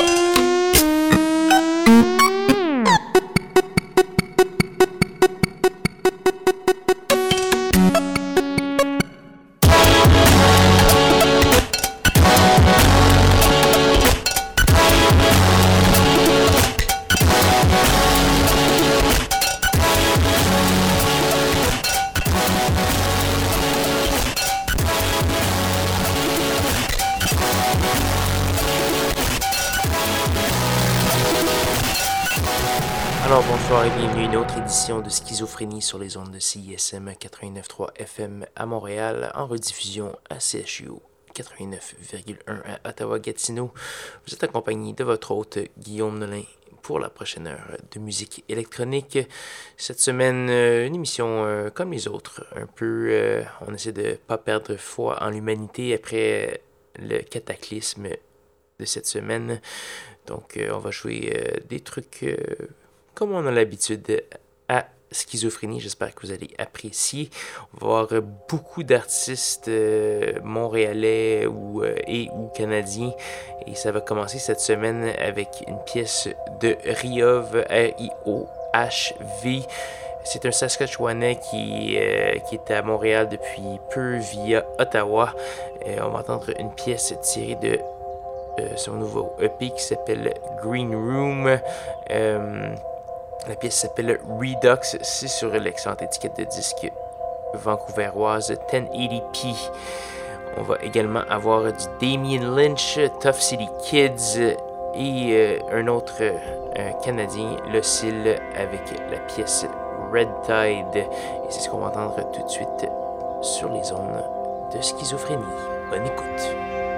de Schizophrénie sur les ondes de CISM 89.3 FM à Montréal, en rediffusion à CHU 89,1 à Ottawa-Gatineau. Vous êtes accompagné de votre hôte Guillaume Nolin pour la prochaine heure de musique électronique. Cette semaine, euh, une émission euh, comme les autres, un peu, euh, on essaie de ne pas perdre foi en l'humanité après le cataclysme de cette semaine. Donc, on va jouer des trucs comme on a l'habitude Schizophrénie. J'espère que vous allez apprécier. On va voir beaucoup d'artistes euh, montréalais ou, euh, et ou canadiens. Et ça va commencer cette semaine avec une pièce de Riov, R-I-O-H-V. C'est un Saskatchewanais qui, euh, qui est à Montréal depuis peu via Ottawa. on va entendre une pièce tirée de son nouveau EP qui s'appelle Green Room. La pièce s'appelle Redux, c'est sur l'excellente étiquette de disque vancouveroise 1080p. On va également avoir du Damien Lynch, Tough City Kids et euh, un autre euh, Canadien, Le avec la pièce Red Tide. Et c'est ce qu'on va entendre tout de suite sur les zones de schizophrénie. Bonne écoute.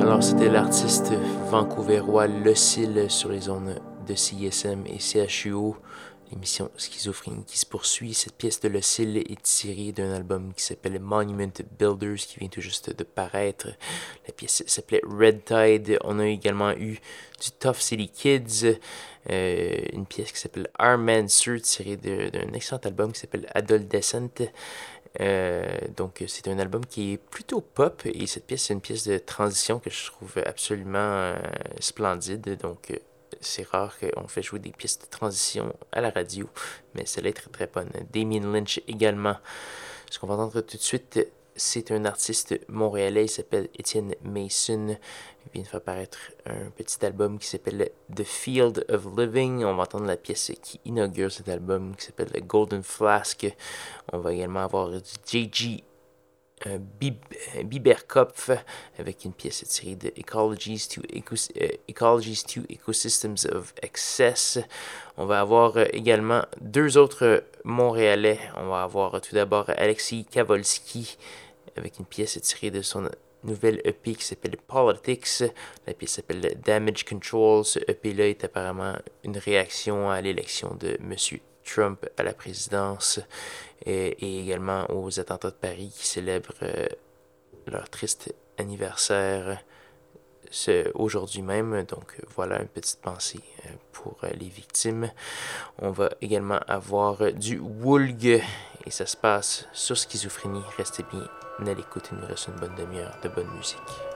Alors, c'était l'artiste vancouverois Lucille sur les zones de CISM et CHUO. L'émission Schizophrénie qui se poursuit. Cette pièce de Lucille est tirée d'un album qui s'appelle Monument Builders qui vient tout juste de paraître. La pièce s'appelait Red Tide. On a également eu du Tough City Kids, euh, une pièce qui s'appelle Armancer tirée d'un excellent album qui s'appelle Adolescent. Euh, donc c'est un album qui est plutôt pop et cette pièce c'est une pièce de transition que je trouve absolument euh, splendide. Donc c'est rare qu'on fait jouer des pièces de transition à la radio, mais celle-là est très très bonne. Damien Lynch également. Ce qu'on va entendre tout de suite, c'est un artiste montréalais, il s'appelle Étienne Mason. Il vient de faire paraître un petit album qui s'appelle The Field of Living. On va entendre la pièce qui inaugure cet album qui s'appelle Golden Flask. On va également avoir du JG euh, Biberkopf avec une pièce tirée de Ecologies to, euh, Ecologies to Ecosystems of Excess. On va avoir euh, également deux autres Montréalais. On va avoir tout d'abord Alexis Kavolski avec une pièce tirée de son nouvelle EP qui s'appelle Politics. La pièce s'appelle Damage Control. Ce EP-là est apparemment une réaction à l'élection de Monsieur Trump à la présidence et, également aux attentats de Paris qui célèbrent euh, leur triste anniversaire aujourd'hui même. Donc voilà une petite pensée euh, pour euh, les victimes. On va également avoir du Woolg et ça se passe sur schizophrénie. Restez bien à l'écoute, il nous reste une bonne demi-heure de bonne musique.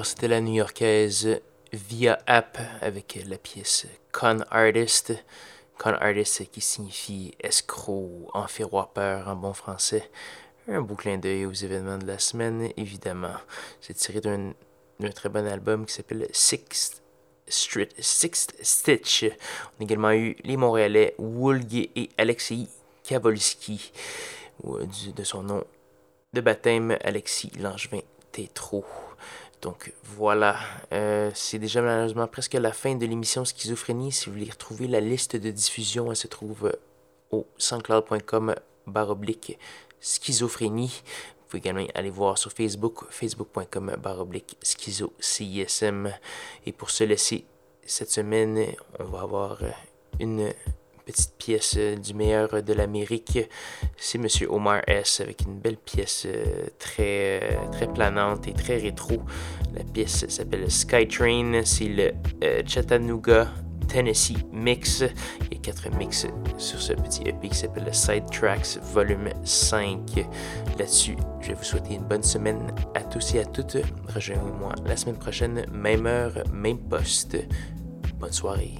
Alors, c'était la new-yorkaise Via App avec la pièce Con Artist. Con Artist qui signifie escroc, peur en bon français. Un beau clin d'œil aux événements de la semaine, évidemment. C'est tiré d'un très bon album qui s'appelle Sixth Street, Sixth Stitch. On a également eu les Montréalais Woolgay et Alexei Kavolski, de son nom de baptême Alexis Langevin Tétro. Donc voilà, euh, c'est déjà malheureusement presque la fin de l'émission Schizophrénie. Si vous voulez retrouver la liste de diffusion, elle se trouve au soundcloud.com baroblique schizophrénie. Vous pouvez également aller voir sur Facebook, facebook.com baroblique schizo CISM. Et pour se laisser cette semaine, on va avoir une petite pièce euh, du meilleur de l'Amérique. C'est Monsieur Omar S. avec une belle pièce euh, très, euh, très planante et très rétro. La pièce s'appelle Skytrain. C'est le Chattanooga Tennessee Mix. Il y a quatre mix sur ce petit EP qui s'appelle le Side Volume 5. Là-dessus, je vais vous souhaiter une bonne semaine à tous et à toutes. Rejoignez-moi la semaine prochaine, même heure, même poste. Bonne soirée.